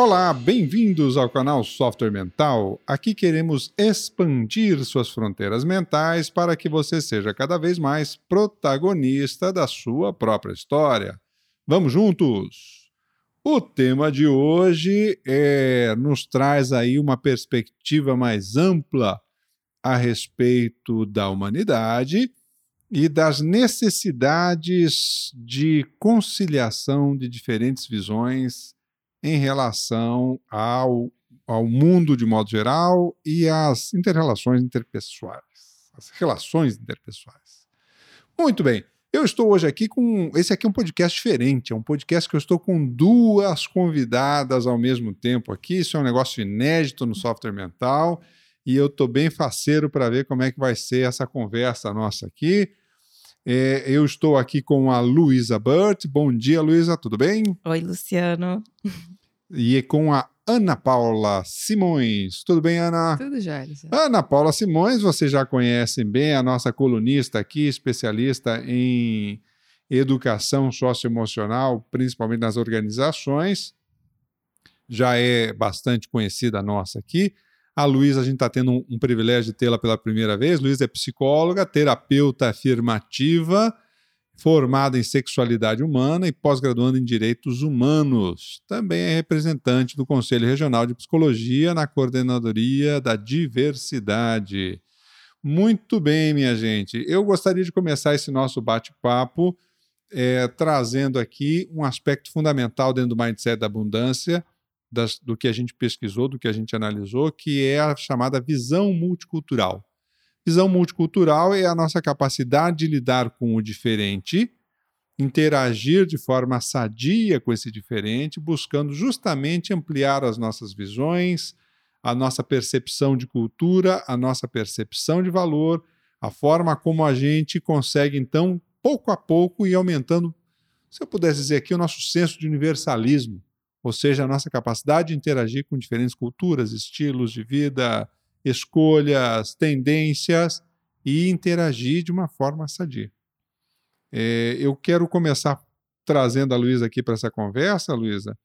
Olá, bem-vindos ao canal Software Mental. Aqui queremos expandir suas fronteiras mentais para que você seja cada vez mais protagonista da sua própria história. Vamos juntos? O tema de hoje é, nos traz aí uma perspectiva mais ampla a respeito da humanidade e das necessidades de conciliação de diferentes visões em relação ao, ao mundo de modo geral e às interrelações interpessoais, as relações interpessoais. Muito bem. Eu estou hoje aqui com. Esse aqui é um podcast diferente, é um podcast que eu estou com duas convidadas ao mesmo tempo aqui. Isso é um negócio inédito no software mental e eu estou bem faceiro para ver como é que vai ser essa conversa nossa aqui. É, eu estou aqui com a Luísa Burt. Bom dia, Luísa, tudo bem? Oi, Luciano. E com a Ana Paula Simões. Tudo bem, Ana? Tudo já, Luciano. Ana Paula Simões, vocês já conhecem bem, a nossa colunista aqui, especialista em educação socioemocional, principalmente nas organizações. Já é bastante conhecida nossa aqui. A Luísa, a gente está tendo um, um, privilégio de tê-la pela primeira vez. Luísa é psicóloga, terapeuta afirmativa, formada em sexualidade humana e pós-graduando em direitos humanos. Também é representante do Conselho Regional de Psicologia na coordenadoria da diversidade. Muito bem, minha gente. Eu gostaria de começar esse nosso bate-papo é, trazendo aqui um aspecto fundamental dentro do mindset da abundância das, do que a gente pesquisou, do que a gente analisou, que é a chamada visão multicultural. Visão multicultural é a nossa capacidade de lidar com o diferente, interagir de forma sadia com esse diferente, buscando justamente ampliar as nossas visões, a nossa percepção de cultura, a nossa percepção de valor, a forma como a gente consegue, então, pouco a pouco, ir aumentando, se eu pudesse dizer aqui, o nosso senso de universalismo ou seja, a nossa capacidade de interagir com diferentes culturas, estilos de vida, escolhas, tendências e interagir de uma forma sadia. É, eu quero começar trazendo a Luísa aqui para essa conversa, Luísa,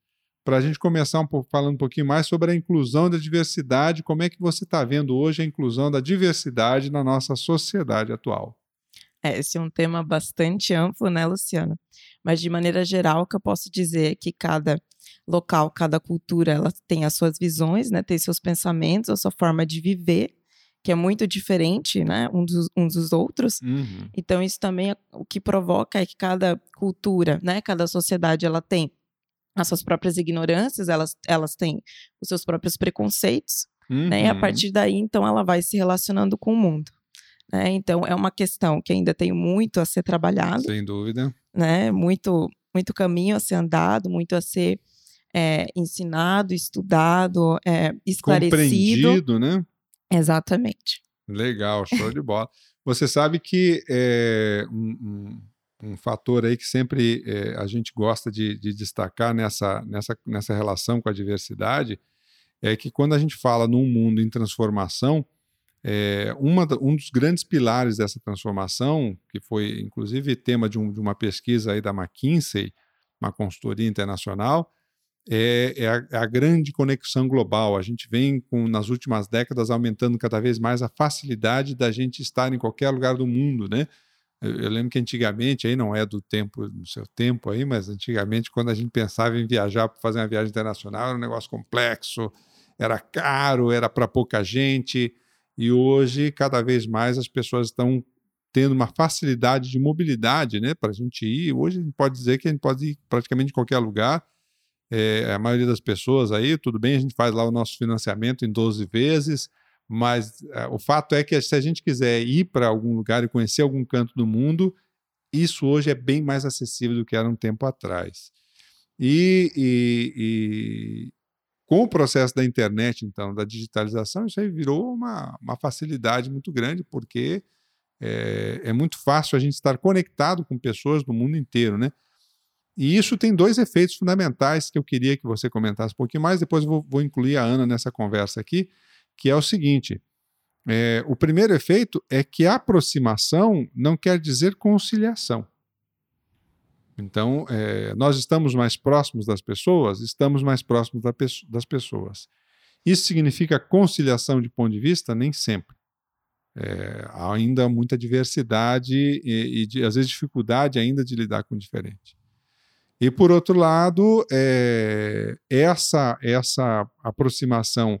para a gente começar um pouco, falando um pouquinho mais sobre a inclusão da diversidade, como é que você está vendo hoje a inclusão da diversidade na nossa sociedade atual. É, esse é um tema bastante amplo, né, Luciano? Mas de maneira geral, o que eu posso dizer é que cada local, cada cultura, ela tem as suas visões, né? Tem seus pensamentos, a sua forma de viver, que é muito diferente, né? Um dos, um dos outros. Uhum. Então, isso também é, o que provoca é que cada cultura, né? Cada sociedade, ela tem as suas próprias ignorâncias, elas, elas têm os seus próprios preconceitos, uhum. né? E a uhum. partir daí, então, ela vai se relacionando com o mundo. Né? Então, é uma questão que ainda tem muito a ser trabalhado. Sem dúvida. Né? Muito, muito caminho a ser andado, muito a ser é, ensinado, estudado, é, esclarecido. Compreendido, né? Exatamente. Legal, show de bola. Você sabe que é, um, um, um, fator aí que sempre é, a gente gosta de, de, destacar nessa, nessa, nessa relação com a diversidade é que quando a gente fala num mundo em transformação, é, uma, um dos grandes pilares dessa transformação, que foi inclusive tema de, um, de uma pesquisa aí da McKinsey, uma consultoria internacional, é, é, a, é, a, grande conexão global. A gente vem, com, nas últimas décadas, aumentando cada vez mais a facilidade da gente estar em qualquer lugar do mundo, né? Eu, eu lembro que antigamente, aí não é do tempo, do seu tempo aí, mas antigamente, quando a gente pensava em viajar para fazer uma viagem internacional, era um negócio complexo, era caro, era para pouca gente. E hoje, cada vez mais, as pessoas estão tendo uma facilidade de mobilidade, né, para a gente ir. Hoje a gente pode dizer que a gente pode ir praticamente em qualquer lugar é, a maioria das pessoas aí, tudo bem, a gente faz lá o nosso financiamento em 12 vezes, mas é, o fato é que se a gente quiser ir para algum lugar e conhecer algum canto do mundo, isso hoje é bem mais acessível do que era um tempo atrás. E, e, e com o processo da internet, então, da digitalização, isso aí virou uma, uma facilidade muito grande, porque é, é muito fácil a gente estar conectado com pessoas do mundo inteiro, né? E isso tem dois efeitos fundamentais que eu queria que você comentasse um pouquinho mais, depois vou, vou incluir a Ana nessa conversa aqui, que é o seguinte: é, o primeiro efeito é que aproximação não quer dizer conciliação. Então, é, nós estamos mais próximos das pessoas? Estamos mais próximos da, das pessoas. Isso significa conciliação de ponto de vista? Nem sempre. É, há ainda muita diversidade e, e de, às vezes dificuldade ainda de lidar com o diferente. E por outro lado, é, essa essa aproximação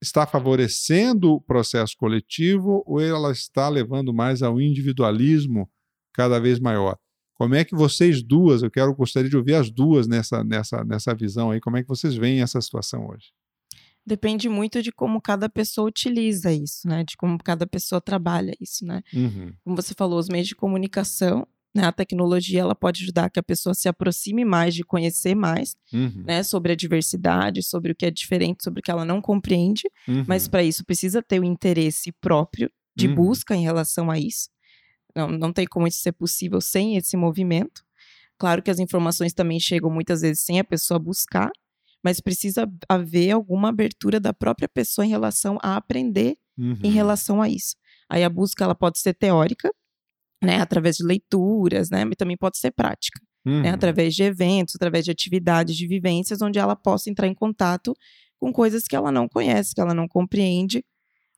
está favorecendo o processo coletivo ou ela está levando mais ao individualismo cada vez maior? Como é que vocês duas, eu quero gostaria de ouvir as duas nessa nessa nessa visão aí, como é que vocês veem essa situação hoje? depende muito de como cada pessoa utiliza isso, né? De como cada pessoa trabalha isso, né? Uhum. Como você falou, os meios de comunicação, né? A tecnologia ela pode ajudar que a pessoa se aproxime mais de conhecer mais, uhum. né? Sobre a diversidade, sobre o que é diferente, sobre o que ela não compreende. Uhum. Mas para isso precisa ter o interesse próprio de uhum. busca em relação a isso. Não, não tem como isso ser possível sem esse movimento. Claro que as informações também chegam muitas vezes sem a pessoa buscar, mas precisa haver alguma abertura da própria pessoa em relação a aprender uhum. em relação a isso. Aí a busca ela pode ser teórica, né, através de leituras, né, mas também pode ser prática, né, uhum. né, através de eventos, através de atividades, de vivências, onde ela possa entrar em contato com coisas que ela não conhece, que ela não compreende.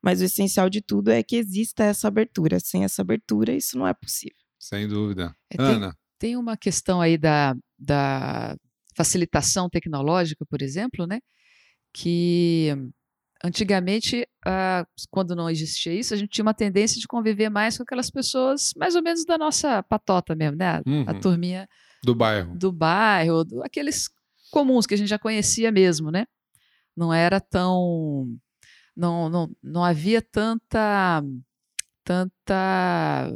Mas o essencial de tudo é que exista essa abertura. Sem essa abertura, isso não é possível. Sem dúvida. É, Ana. Tem, tem uma questão aí da, da facilitação tecnológica, por exemplo, né? Que antigamente, ah, quando não existia isso, a gente tinha uma tendência de conviver mais com aquelas pessoas mais ou menos da nossa patota mesmo, né? Uhum. A turminha do bairro. Do bairro, do, aqueles comuns que a gente já conhecia mesmo, né? Não era tão não, não, não havia tanta tanta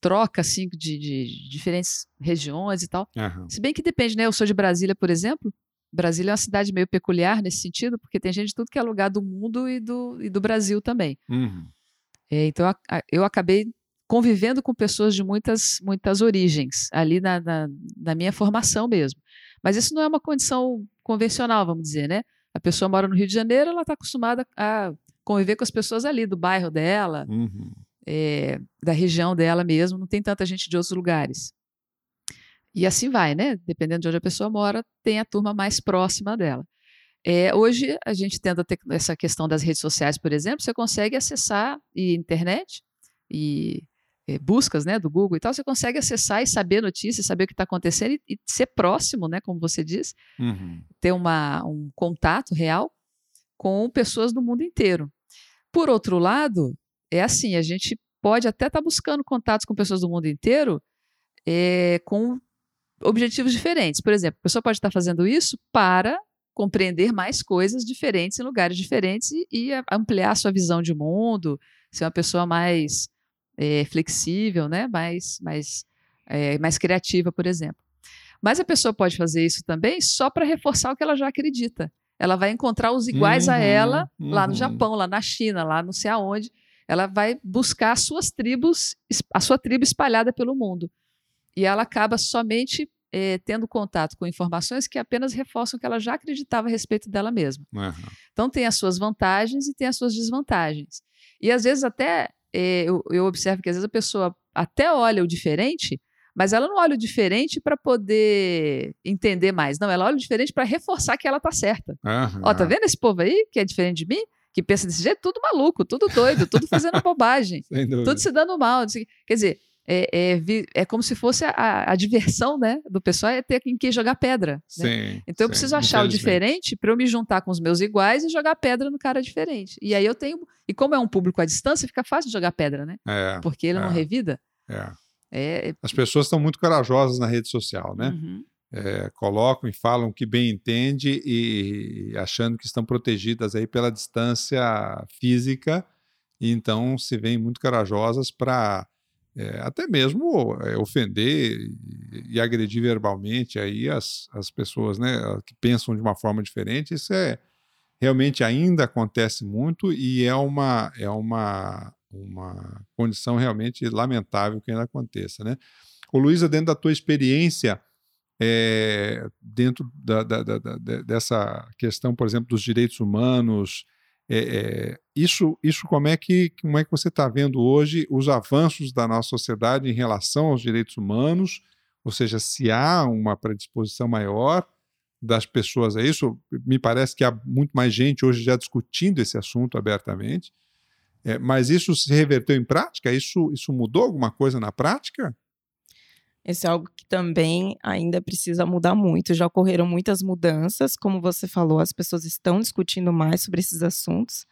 troca assim de, de diferentes regiões e tal. Uhum. Se bem que depende, né? Eu sou de Brasília, por exemplo. Brasília é uma cidade meio peculiar nesse sentido, porque tem gente de tudo que é lugar do mundo e do, e do Brasil também. Uhum. É, então eu acabei convivendo com pessoas de muitas, muitas origens, ali na, na, na, minha formação mesmo. Mas isso não é uma condição convencional, vamos dizer, né? A pessoa mora no Rio de Janeiro, ela está acostumada a conviver com as pessoas ali, do bairro dela. Uhum é, da região dela mesmo, não tem tanta gente de outros lugares. E assim vai, né? Dependendo de onde a pessoa mora, tem a turma mais próxima dela. É, hoje, a gente tendo essa questão das redes sociais, por exemplo, você consegue acessar e internet e é, buscas né, do Google e tal, você consegue acessar e saber notícias, saber o que está acontecendo e, e, ser próximo, né, como você diz, uhum. ter uma, um contato real com pessoas do mundo inteiro. Por outro lado, é assim, a gente pode até estar tá buscando contatos com pessoas do mundo inteiro é, com objetivos diferentes. Por exemplo, a pessoa pode estar fazendo isso para compreender mais coisas diferentes em lugares diferentes e, ampliar a sua visão de mundo, ser uma pessoa mais é, flexível, né? mais, mais, é, mais criativa, por exemplo. Mas a pessoa pode fazer isso também só para reforçar o que ela já acredita. Ela vai encontrar os iguais uhum, a ela lá no uhum. Japão, lá na China, lá não sei aonde ela vai buscar as suas tribos, a sua tribo espalhada pelo mundo. E ela acaba somente eh, tendo contato com informações que apenas reforçam o que ela já acreditava a respeito dela mesma. Uhum. Então tem as suas vantagens e tem as suas desvantagens. E às vezes até eh, eu, eu, observo que às vezes a pessoa até olha o diferente, mas ela não olha o diferente para poder entender mais. Não, ela olha o diferente para reforçar que ela está certa. Uhum. Ó, tá vendo esse povo aí que é diferente de mim? que pensa desse jeito, tudo maluco, tudo doido, tudo fazendo bobagem, tudo se dando mal. Quer dizer, é, é, é, como se fosse a, a, diversão né, do pessoal é ter em que jogar pedra. Né? Sim, então eu preciso achar o diferente para eu me juntar com os meus iguais e jogar pedra no cara diferente. E aí eu tenho. E como é um público à distância, fica fácil de jogar pedra, né? É, Porque ele não é. revida. É. é. As pessoas estão muito corajosas na rede social, né? Uhum é, colocam e falam que bem entende e achando que estão protegidas aí pela distância física, e então se veem muito corajosas para é, até mesmo é, ofender e, agredir verbalmente aí as, as pessoas né, que pensam de uma forma diferente. Isso é realmente ainda acontece muito e é uma, é uma, uma condição realmente lamentável que ainda aconteça. Né? Ô Luísa, dentro da tua experiência, é, dentro da, da, da, dessa questão, por exemplo, dos direitos humanos. É, isso, isso como é que como é que você está vendo hoje os avanços da nossa sociedade em relação aos direitos humanos? Ou seja, se há uma predisposição maior das pessoas a isso, me parece que há muito mais gente hoje já discutindo esse assunto abertamente. É, mas isso se reverteu em prática? Isso, isso mudou alguma coisa na prática? Esse é algo que também ainda precisa mudar muito. Já ocorreram muitas mudanças, como você falou, as pessoas estão discutindo mais sobre esses assuntos,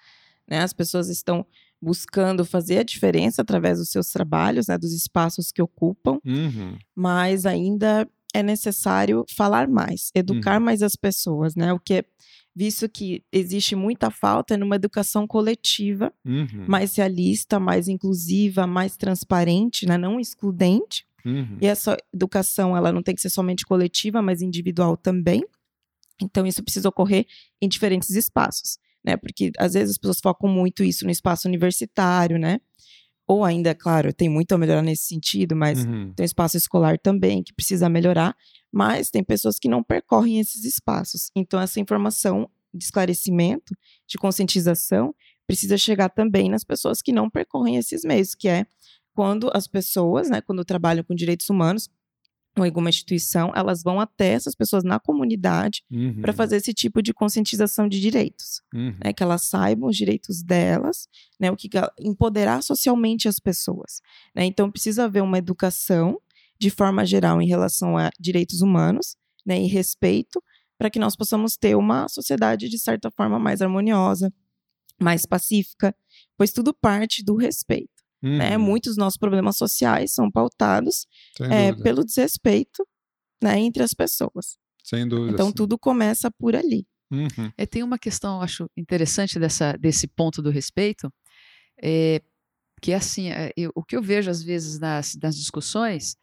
né? As pessoas estão buscando fazer a diferença através dos seus trabalhos, né, dos espaços que ocupam, uhum. mas ainda é necessário falar mais, educar uhum. mais as pessoas, né? O que é visto que existe muita falta numa educação coletiva, uhum. mais realista, mais inclusiva, mais transparente, né? não excludente. Uhum. E essa educação, ela não tem que ser somente coletiva, mas individual também. Então, isso precisa ocorrer em diferentes espaços, né? Porque às vezes as pessoas focam muito isso no espaço universitário, né? Ou ainda, claro, tem muito a melhorar nesse sentido, mas uhum. tem o espaço escolar também que precisa melhorar. Mas tem pessoas que não percorrem esses espaços. Então, essa informação de esclarecimento, de conscientização, precisa chegar também nas pessoas que não percorrem esses meios, que é quando as pessoas, né, quando trabalham com direitos humanos, ou alguma instituição, elas vão até essas pessoas na comunidade uhum. para fazer esse tipo de conscientização de direitos, uhum. né, que elas saibam os direitos delas, né, o que empoderar socialmente as pessoas, né, então precisa haver uma educação de forma geral em relação a direitos humanos, né, e respeito, para que nós possamos ter uma sociedade de certa forma mais harmoniosa, mais pacífica, pois tudo parte do respeito. Né? Uhum. Né? Muitos dos nossos problemas sociais são pautados é, pelo desrespeito né, entre as pessoas. Sem dúvida. Então sim. tudo começa por ali. Uhum. É, tem uma questão, acho interessante dessa, desse ponto do respeito, é, que é assim, é, eu, o que eu vejo às vezes nas, nas discussões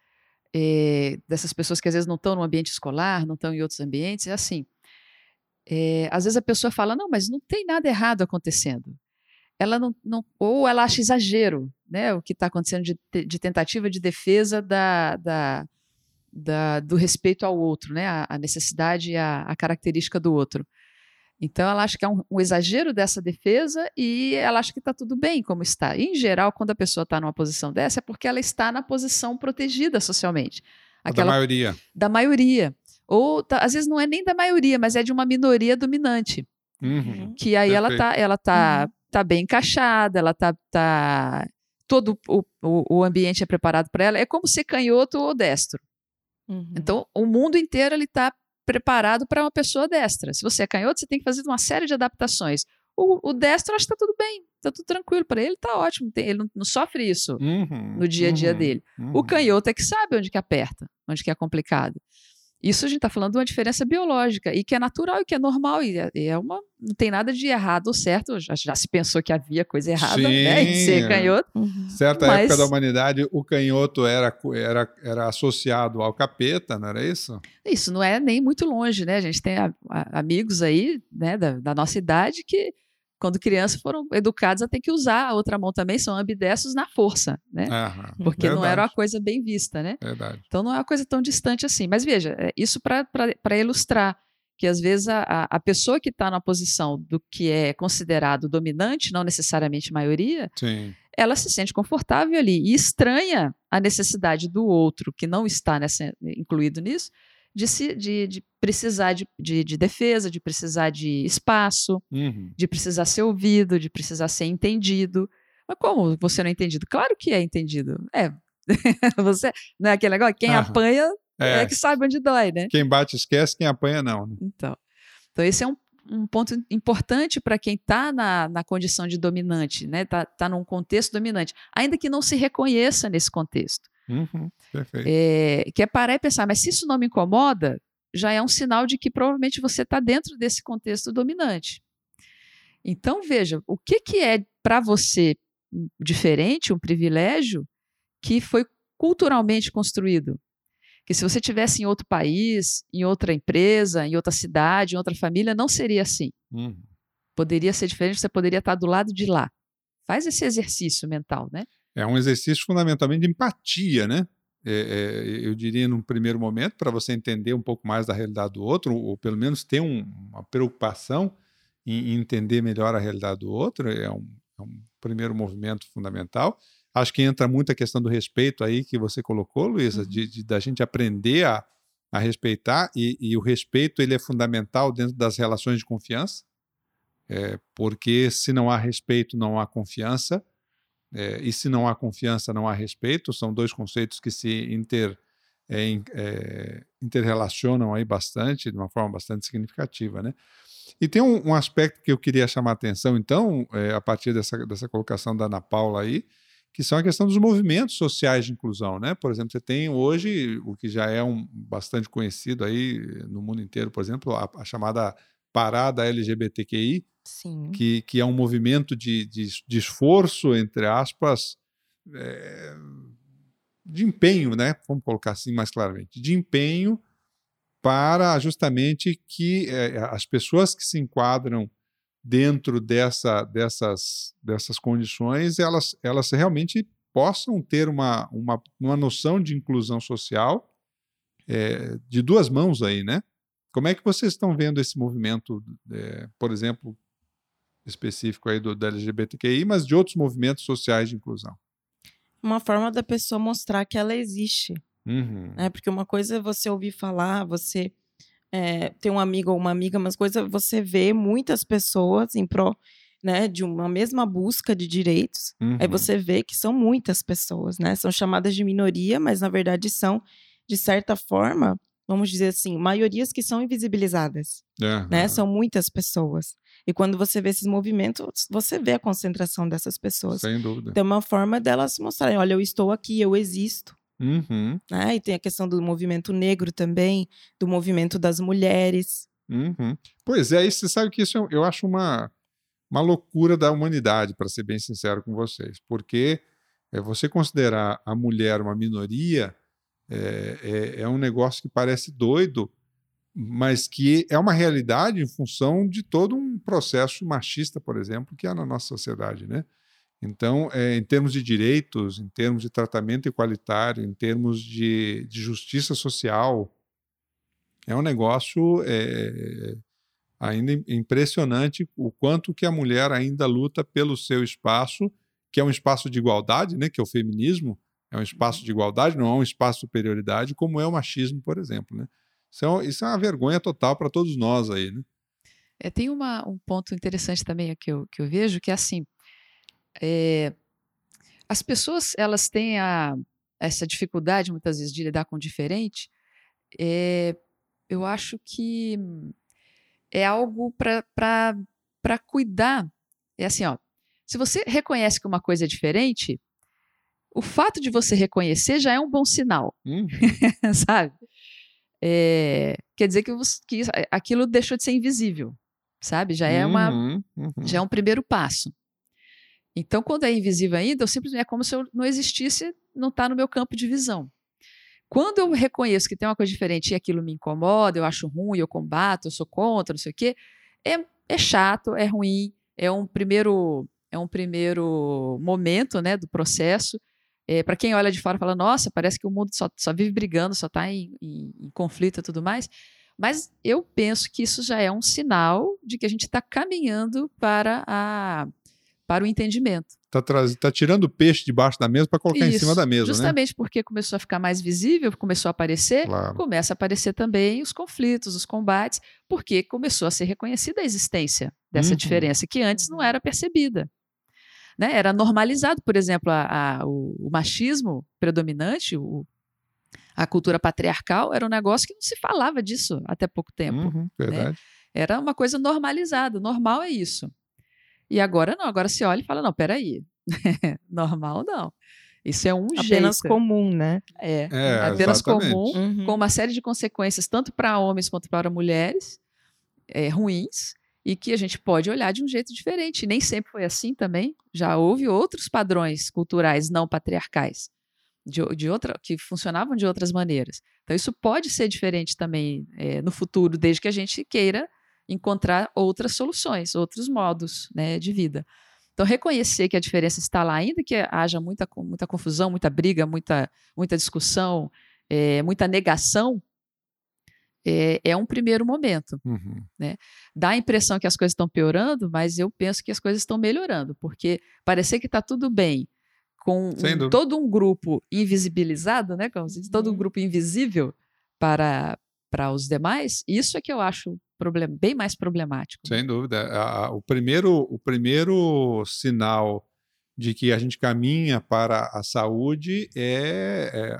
é, dessas pessoas que às vezes não estão no ambiente escolar, não estão em outros ambientes, é assim. É, às vezes a pessoa fala, não, mas não tem nada errado acontecendo ela não, não, ou ela acha exagero, né, o que está acontecendo de, de, tentativa de defesa da, da, da, do respeito ao outro, né, a, a necessidade e a, a, característica do outro. Então ela acha que é um, um exagero dessa defesa e ela acha que está tudo bem como está. E, em geral, quando a pessoa está numa posição dessa, é porque ela está na posição protegida socialmente. Aquela, da maioria. Da maioria. Ou tá, às vezes não é nem da maioria, mas é de uma minoria dominante. Uhum. Que aí ela está ela tá uhum tá bem encaixada, ela tá, tá todo o, o, ambiente é preparado para ela. É como ser canhoto ou destro. Uhum. Então, o mundo inteiro ele está preparado para uma pessoa destra. Se você é canhoto, você tem que fazer uma série de adaptações. O, o destro acho que está tudo bem, está tudo tranquilo para ele, está ótimo. Tem, ele não, não, sofre isso uhum, no dia a dia uhum, dele. Uhum. O canhoto é que sabe onde que aperta, onde que é complicado. Isso a gente está falando de uma diferença biológica e que é natural e que é normal e é, é uma não tem nada de errado ou certo. Já, já, se pensou que havia coisa errada Sim, né, em ser canhoto. Uhum. Certa mas... época da humanidade, o canhoto era, era, era associado ao capeta, não era isso? Isso não é nem muito longe, né? A gente tem a, a, amigos aí né, da, da nossa idade que quando crianças foram educados a ter que usar a outra mão também, são ambidestros na força, né? Aham, Porque verdade. não era uma coisa bem vista, né? Verdade. Então não é uma coisa tão distante assim. Mas veja, é isso para ilustrar que às vezes a, a pessoa que está na posição do que é considerado dominante, não necessariamente maioria, Sim. ela se sente confortável ali e estranha a necessidade do outro que não está nessa, incluído nisso de, se, de, de precisar de, de, de, defesa, de precisar de espaço, uhum. de precisar ser ouvido, de precisar ser entendido. Mas como você não é entendido? Claro que é entendido. É. você, não é aquele negócio? Quem apanha É. é. que sabe onde dói, né? Quem bate esquece, quem apanha não. né? Então, então esse é um, um ponto importante para quem está na, na condição de dominante, né? Está tá num contexto dominante, ainda que não se reconheça nesse contexto. Uhum, perfeito. É, que é parar e pensar, mas se isso não me incomoda, já é um sinal de que provavelmente você está dentro desse contexto dominante. Então, veja, o que, que é para você diferente, um privilégio, que foi culturalmente construído? Que se você tivesse em outro país, em outra empresa, em outra cidade, em outra família, não seria assim. Uhum. Poderia ser diferente, você poderia estar do lado de lá. Faz esse exercício mental, né? É um exercício fundamentalmente de empatia, né? É, é, eu diria, num primeiro momento, para você entender um pouco mais da realidade do outro, ou pelo menos ter um, uma preocupação em, em entender melhor a realidade do outro, é um, é um primeiro movimento fundamental. Acho que entra muito a questão do respeito aí que você colocou, Luísa, uhum. de, de, da gente aprender a, a respeitar, e, e, o respeito ele é fundamental dentro das relações de confiança, é, porque se não há respeito, não há confiança, é, e se não há confiança, não há respeito, são dois conceitos que se inter, é, é interrelacionam aí bastante, de uma forma bastante significativa, né? E tem um, um aspecto que eu queria chamar a atenção, então, a partir dessa, dessa colocação da Ana Paula aí, que são a questão dos movimentos sociais de inclusão, né? Por exemplo, você tem hoje o que já é um bastante conhecido aí no mundo inteiro, por exemplo, a, a chamada parada LGBTQI, Sim. Que, que é um movimento de, de, de esforço, entre aspas, é, de empenho, né? Vamos colocar assim mais claramente, de empenho para justamente que é, as pessoas que se enquadram dentro dessa, dessas, dessas condições, elas, elas realmente possam ter uma, uma, uma noção de inclusão social é, de duas mãos aí, né? Como é que vocês estão vendo esse movimento, é, por exemplo, específico aí do, da LGBTQI, mas de outros movimentos sociais de inclusão? Uma forma da pessoa mostrar que ela existe. Uhum. Né? Porque uma coisa é você ouvir falar, você é, ter um amigo ou uma amiga, mas coisa é você vê muitas pessoas em pró né, de uma mesma busca de direitos. Uhum. Aí você vê que são muitas pessoas, né? São chamadas de minoria, mas na verdade são, de certa forma, vamos dizer assim, maiorias que são invisibilizadas. Uhum. Né? São muitas pessoas. E quando você vê esses movimentos, você vê a concentração dessas pessoas. Sem dúvida. Tem uma forma delas mostrarem: olha, eu estou aqui, eu existo. Uhum. Né? E tem a questão do movimento negro também, do movimento das mulheres. Uhum. Pois é, você sabe que isso eu, eu acho uma, uma loucura da humanidade, para ser bem sincero com vocês, porque é, você considerar a mulher uma minoria é, é, é um negócio que parece doido, mas que é uma realidade em função de todo um processo machista, por exemplo, que há na nossa sociedade, né? Então, é, em termos de direitos, em termos de tratamento igualitário, em termos de, de justiça social, é um negócio é, ainda impressionante o quanto que a mulher ainda luta pelo seu espaço, que é um espaço de igualdade, né, que é o feminismo, é um espaço de igualdade, não é um espaço de superioridade, como é o machismo, por exemplo, né? Isso é, isso é uma vergonha total para todos nós aí, né? É, tem uma, um ponto interessante também que eu, que eu vejo, que é assim, é, as pessoas elas têm a, essa dificuldade muitas vezes de lidar com o diferente, é, eu acho que é algo para cuidar. É assim, ó, se você reconhece que uma coisa é diferente, o fato de você reconhecer já é um bom sinal, uhum. sabe? é, quer dizer que, você, que, aquilo deixou de ser invisível, sabe? Já é uma, uhum, uhum. já é um primeiro passo. Então, quando é invisível ainda, eu simplesmente é como se eu não existisse, não está no meu campo de visão. Quando eu reconheço que tem uma coisa diferente e aquilo me incomoda, eu acho ruim, eu combato, eu sou contra, não sei o quê, é, é chato, é ruim, é um primeiro é um primeiro momento, né, do processo. É, para quem olha de fora fala, nossa, parece que o mundo só, só vive brigando, só está em, em, em conflito e tudo mais. Mas eu penso que isso já é um sinal de que a gente está caminhando para, a, para o entendimento. Está tá tirando o peixe debaixo da mesa para colocar Isso, em cima da mesa, né? justamente né? porque começou a ficar mais visível, começou a aparecer, claro. começa a aparecer também os conflitos, os combates, porque começou a ser reconhecida a existência dessa uhum. diferença que antes não era percebida né, era normalizado, por exemplo, a, a, o, o, machismo predominante, o, a cultura patriarcal, era um negócio que não se falava disso até pouco tempo. Uhum, né? Era uma coisa normalizada, normal é isso. E agora não, agora se olha e fala, não, peraí, normal não. Isso é um apenas jeito. comum, né? É, é apenas exatamente. comum, uhum. com uma série de consequências, tanto para homens quanto para mulheres, é, ruins, e que a gente pode olhar de um jeito diferente. Nem sempre foi assim também. Já houve outros padrões culturais não patriarcais de, de outra, que funcionavam de outras maneiras. Então, isso pode ser diferente também é, no futuro, desde que a gente queira encontrar outras soluções, outros modos né, de vida. Então, reconhecer que a diferença está lá, ainda que haja muita, muita confusão, muita briga, muita, muita discussão, é, muita negação, é, é um primeiro momento. Uhum. Né? Dá a impressão que as coisas estão piorando, mas eu penso que as coisas estão melhorando, porque parecer que está tudo bem com um, todo um grupo invisibilizado, né? Como se diz, todo um uhum. grupo invisível para, para os demais, isso é que eu acho problem, bem mais problemático. Sem dúvida. A, a, o, primeiro, o primeiro sinal de que a gente caminha para a saúde é, é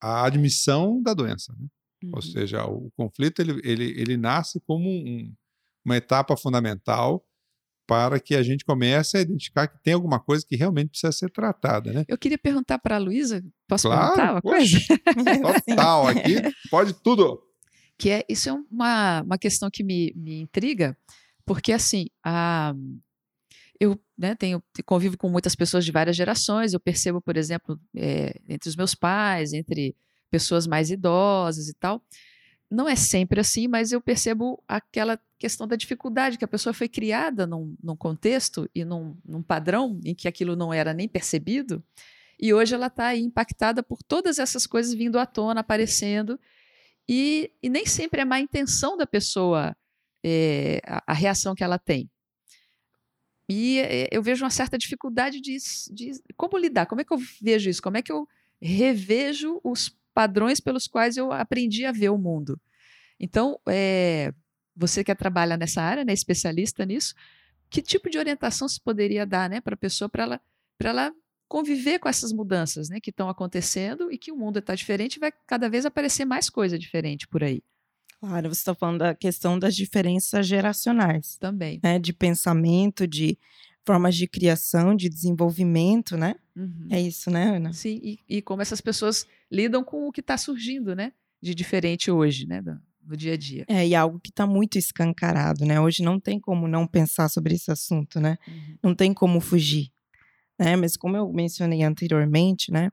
a admissão da doença. Né? Uhum. Ou seja, o conflito ele, ele, ele nasce como um, uma etapa fundamental para que a gente comece a identificar que tem alguma coisa que realmente precisa ser tratada, né? Eu queria perguntar para a Luísa, posso claro, perguntar uma coisa? Total, aqui pode tudo. Que é, isso é uma, uma questão que me, me intriga, porque assim, a, eu né, tenho convivo com muitas pessoas de várias gerações, eu percebo, por exemplo, é, entre os meus pais, entre pessoas mais idosas e tal, não é sempre assim, mas eu percebo aquela questão da dificuldade, que a pessoa foi criada num, num contexto e num, num, padrão em que aquilo não era nem percebido, e hoje ela está impactada por todas essas coisas vindo à tona, aparecendo, e, e nem sempre é má intenção da pessoa é, a, a, reação que ela tem. E é, eu vejo uma certa dificuldade de, de como lidar, como é que eu vejo isso, como é que eu revejo os padrões pelos quais eu aprendi a ver o mundo. Então, é, você que trabalha nessa área, né, especialista nisso, que tipo de orientação se poderia dar né, para a pessoa para ela, ela conviver com essas mudanças né, que estão acontecendo e que o mundo está diferente e vai cada vez aparecer mais coisa diferente por aí. Claro, você está falando da questão das diferenças geracionais. Também. Né, de pensamento, de formas de criação, de desenvolvimento, né? Uhum. É isso, né, Ana? Sim, e, e, como essas pessoas lidam com o que está surgindo, né? De diferente hoje, né? Do, no dia a dia. É, e é algo que está muito escancarado, né? Hoje não tem como não pensar sobre esse assunto, né? Uhum. Não tem como fugir. Né? Mas como eu mencionei anteriormente, né?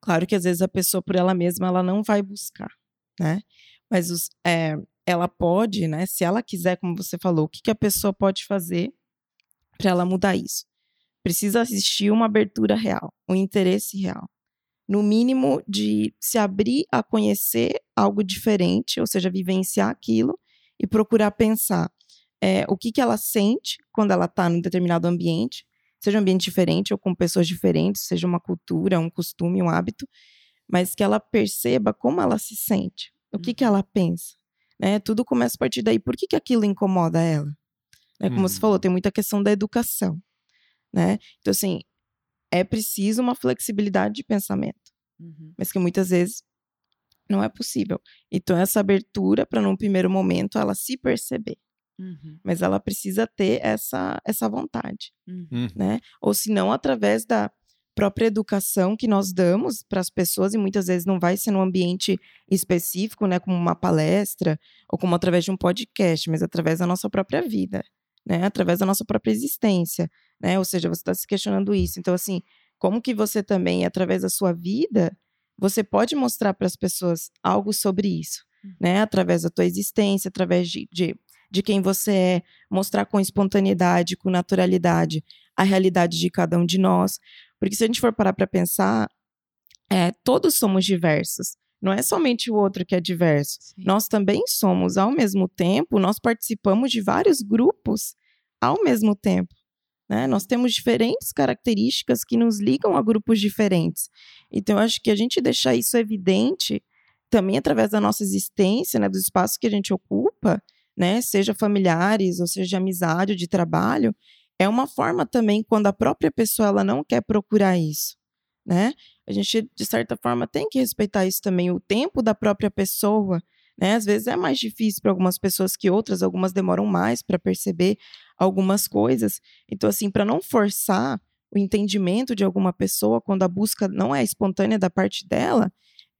Claro que às vezes a pessoa por ela mesma ela não vai buscar, né? Mas os, é, ela pode, né? Se ela quiser, como você falou, o que, que a pessoa pode fazer para ela mudar isso. Precisa existir uma abertura real, um interesse real. No mínimo, de se abrir a conhecer algo diferente, ou seja, vivenciar aquilo e procurar pensar é, o que, que ela sente quando ela está num determinado ambiente, seja um ambiente diferente ou com pessoas diferentes, seja uma cultura, um costume, um hábito, mas que ela perceba como ela se sente, o que, que uhum. ela pensa. Né? Tudo começa a partir daí. Por que, que aquilo incomoda ela? Né? Como uhum. você falou, tem muita questão da educação, né? Então, assim, é preciso uma flexibilidade de pensamento, uhum. mas que muitas vezes não é possível. Então, essa abertura para, num primeiro momento, ela se perceber. Uhum. Mas ela precisa ter essa, essa vontade, uhum. uhum. né? Ou se não, através da própria educação que nós damos para as pessoas, e muitas vezes não vai ser num ambiente específico, né? Como uma palestra, ou como através de um podcast, mas através da nossa própria vida né, através da nossa própria existência, né? Ou seja, você está se questionando isso. Então, assim, como que você também, através da sua vida, você pode mostrar para as pessoas algo sobre isso, hum. né? Através da tua existência, através de, de, de quem você é, mostrar com espontaneidade, com naturalidade, a realidade de cada um de nós. Porque se a gente for parar para pensar, é, todos somos diversos. Não é somente o outro que é diverso. Sim. Nós também somos, ao mesmo tempo, nós participamos de vários grupos ao mesmo tempo. Né? Nós temos diferentes características que nos ligam a grupos diferentes. Então, eu acho que a gente deixar isso evidente também através da nossa existência, né, dos espaços que a gente ocupa, né, seja familiares ou seja de amizade ou de trabalho, é uma forma também quando a própria pessoa ela não quer procurar isso né? A gente, de certa forma, tem que respeitar isso também, o tempo da própria pessoa, né? Às vezes é mais difícil para algumas pessoas que outras, algumas demoram mais para perceber algumas coisas. Então, assim, para não forçar o entendimento de alguma pessoa quando a busca não é espontânea da parte dela,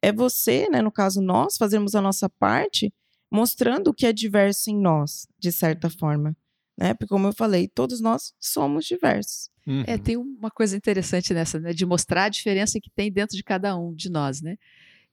é você, né, no caso nós, fazermos a nossa parte, mostrando o que é diverso em nós, de certa forma, né? Porque como eu falei, todos nós somos diversos. É, uhum. É, tem uma coisa interessante nessa, né, de mostrar a diferença que tem dentro de cada um de nós, né?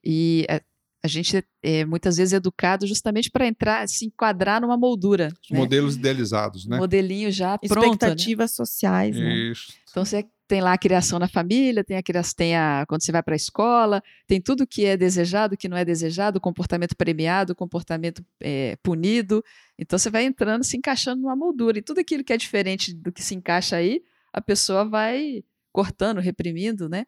E a, a gente é muitas vezes educado justamente para entrar, se enquadrar numa moldura. Né? Modelos idealizados, né? Modelinho já pronto. Né? Expectativas né? sociais, né? Isso. Então você tem lá a criação na família, tem a criação, tem a quando você vai para a escola, tem tudo que é desejado, que não é desejado, comportamento premiado, comportamento é, punido. Então você vai entrando, se encaixando numa moldura e tudo aquilo que é diferente do que se encaixa aí a pessoa vai cortando, reprimindo, né?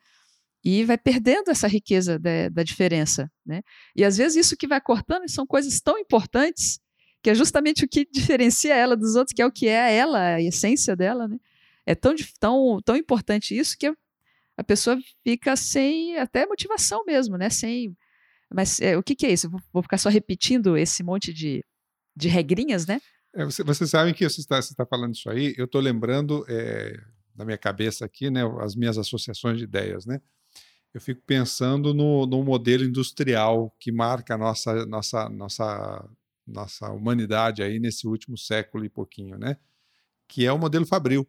E vai perdendo essa riqueza da, da diferença, né? E às vezes isso que vai cortando são coisas tão importantes que é justamente o que diferencia ela dos outros, que é o que é ela, a essência dela, né? É tão, tão, tão importante isso que a pessoa fica sem até motivação mesmo, né? Sem. Mas é, o que, que, é isso? Vou, vou, ficar só repetindo esse monte de, de regrinhas, né? É, você, vocês sabem que você está, você está falando isso aí, eu estou lembrando é, na minha cabeça aqui, né, as minhas associações de ideias, né? Eu fico pensando no, no modelo industrial que marca a nossa, nossa, nossa, nossa humanidade aí nesse último século e pouquinho, né? Que é o modelo Fabril.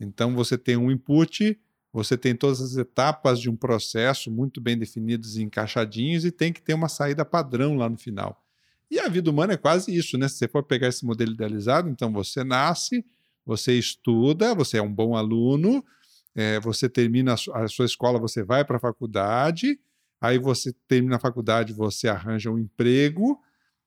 Então você tem um input, você tem todas as etapas de um processo muito bem definidos e encaixadinhos e tem que ter uma saída padrão lá no final. E a vida humana é quase isso, né? Se você for pegar esse modelo idealizado, então você nasce, você estuda, você é um bom aluno, é, você termina a, a sua escola, você vai para a faculdade, aí você termina a faculdade, você arranja um emprego,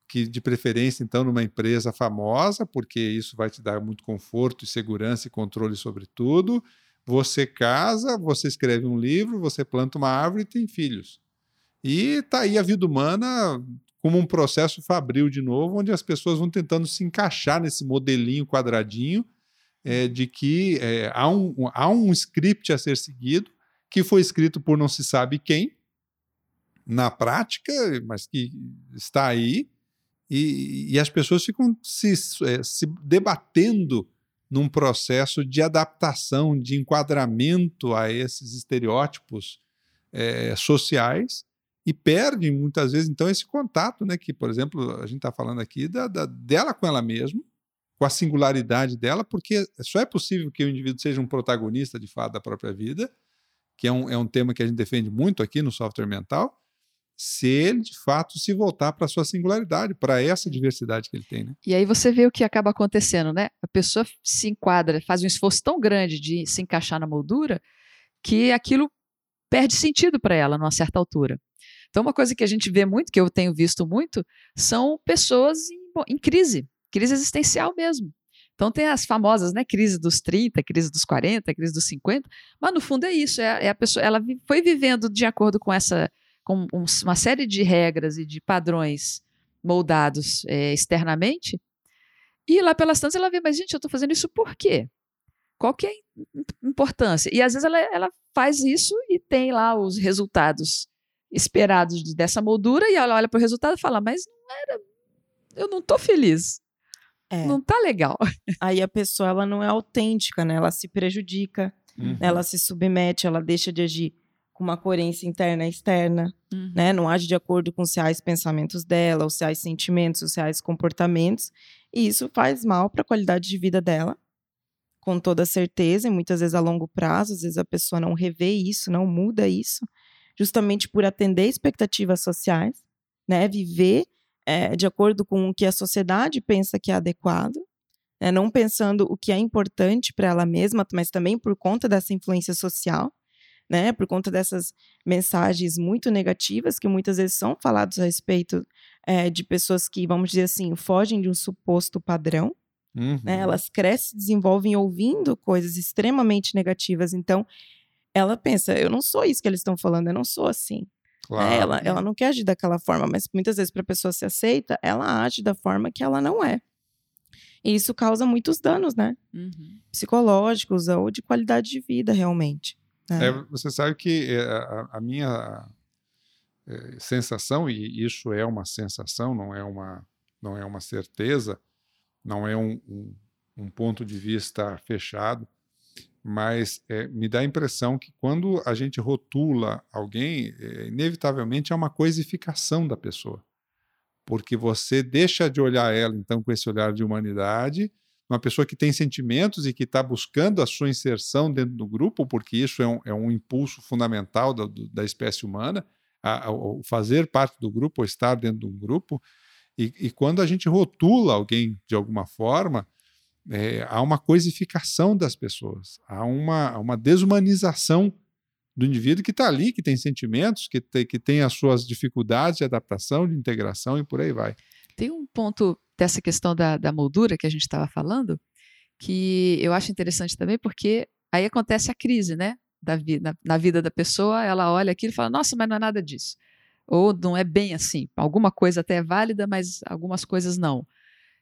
que de preferência então numa empresa famosa, porque isso vai te dar muito conforto e segurança e controle sobre tudo. Você casa, você escreve um livro, você planta uma árvore e tem filhos. E tá aí a vida humana como um processo fabril de novo, onde as pessoas vão tentando se encaixar nesse modelinho quadradinho é, de que é, há, um, há um script a ser seguido, que foi escrito por não se sabe quem, na prática, mas que está aí, e, e as pessoas ficam se, é, se debatendo num processo de adaptação, de enquadramento a esses estereótipos é, sociais e perdem muitas vezes então esse contato, né? Que, por exemplo, a gente está falando aqui da, da, dela com ela mesma, com a singularidade dela, porque só é possível que o indivíduo seja um protagonista de fato da própria vida, que é um, é um tema que a gente defende muito aqui no software mental, se ele de fato se voltar para a sua singularidade, para essa diversidade que ele tem. Né? E aí você vê o que acaba acontecendo, né? A pessoa se enquadra, faz um esforço tão grande de se encaixar na moldura que aquilo perde sentido para ela numa certa altura. Então, uma coisa que a gente vê muito, que eu tenho visto muito, são pessoas em, em crise, crise existencial mesmo. Então tem as famosas, né, crise dos 30, crise dos 40, crise dos 50, mas no fundo é isso, é, é a pessoa, ela foi vivendo de acordo com essa, com um, uma série de regras e de padrões moldados é, externamente, e lá pelas tantas ela vê, mas gente, eu estou fazendo isso por quê? Qual que é a importância? E às vezes ela, ela faz isso e tem lá os resultados esperados dessa moldura e ela olha para o resultado e fala, mas não era, eu não estou feliz. É. Não tá legal. Aí a pessoa ela não é autêntica, né? Ela se prejudica, uhum. ela se submete, ela deixa de agir com uma coerência interna e externa, uhum. né? Não age de acordo com os reais pensamentos dela, os reais sentimentos, os reais comportamentos, e isso faz mal para a qualidade de vida dela, com toda certeza, e muitas vezes a longo prazo, às vezes a pessoa não revê isso, não muda isso, justamente por atender expectativas sociais, né? Viver é, de acordo com o que a sociedade pensa que é adequado, né? não pensando o que é importante para ela mesma, mas também por conta dessa influência social, né? Por conta dessas mensagens muito negativas que muitas vezes são faladas a respeito é, de pessoas que, vamos dizer assim, fogem de um suposto padrão. Né? Uhum. Né? Elas crescem, se desenvolvem ouvindo coisas extremamente negativas. Então, ela pensa, eu não sou isso que eles estão falando, eu não sou assim. Né, claro. Ela, ela não quer agir daquela forma, mas muitas vezes para a pessoa se aceita, ela age da forma que ela não é. E isso causa muitos danos, né? Uhum. Psicológicos ou de qualidade de vida, realmente. Né? É, você sabe que eh, a, a minha é, sensação, e isso é uma sensação, não é uma, não é uma certeza, não é um, um, um ponto de vista fechado, mas é, me dá a impressão que quando a gente rotula alguém, é, inevitavelmente é uma coisificação da pessoa. Porque você deixa de olhar ela, então, com esse olhar de humanidade, uma pessoa que tem sentimentos e que está buscando a sua inserção dentro do grupo, porque isso é um, é um impulso fundamental da, da espécie humana, a, a, fazer parte do grupo, ou estar dentro de um grupo. E, e quando a gente rotula alguém de alguma forma, é, há uma coisificação das pessoas, há uma, uma desumanização do indivíduo que está ali, que tem sentimentos, que tem, que tem as suas dificuldades de adaptação, de integração e por aí vai. Tem um ponto dessa questão da, da moldura que a gente estava falando, que eu acho interessante também, porque aí acontece a crise, né? da vida, na vida da pessoa, ela olha aquilo e fala: nossa, mas não é nada disso. Ou não é bem assim. Alguma coisa até é válida, mas algumas coisas não.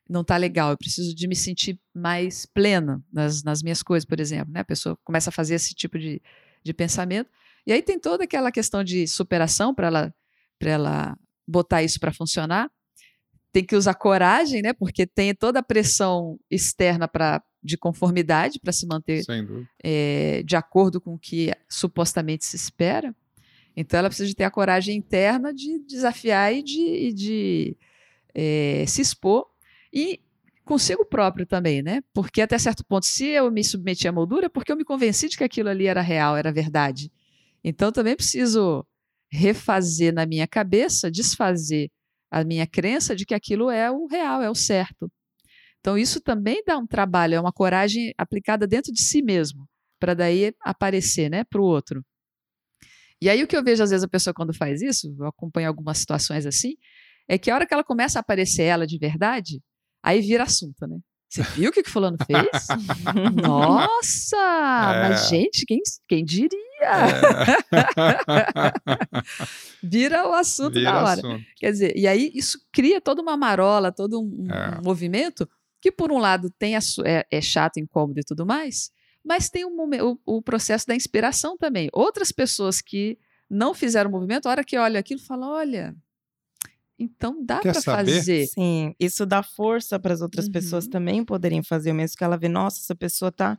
Não está legal. Eu preciso de me sentir mais plena nas, nas minhas coisas, por exemplo. Né? A pessoa começa a fazer esse tipo de, de pensamento. E aí tem toda aquela questão de superação para ela, ela botar isso para funcionar. Tem que usar coragem, né? Porque tem toda a pressão externa para de conformidade para se manter é, de acordo com o que supostamente se espera. Então ela precisa de ter a coragem interna de desafiar e de, de é, se expor e consigo próprio também, né? Porque até certo ponto, se eu me submeti à moldura, é porque eu me convenci de que aquilo ali era real, era verdade. Então também preciso refazer na minha cabeça, desfazer a minha crença de que aquilo é o real, é o certo. Então, isso também dá um trabalho, é uma coragem aplicada dentro de si mesmo, para daí aparecer né, para o outro. E aí, o que eu vejo, às vezes, a pessoa quando faz isso, eu acompanho algumas situações assim, é que a hora que ela começa a aparecer ela de verdade, aí vira assunto, né? Você viu o que, que fulano fez? Nossa! É. Mas, gente, quem, quem diria? É. Vira o assunto Vira da hora. Assunto. Quer dizer, e aí isso cria toda uma marola, todo um, é. um movimento que por um lado tem a, é, é, chato, incômodo e tudo mais, mas tem um, o, o, processo da inspiração também. Outras pessoas que não fizeram o movimento, a hora que olha aquilo, fala, olha, então dá para fazer. Sim, isso dá força para as outras uhum. pessoas também poderem fazer, mesmo que ela vê, nossa, essa pessoa tá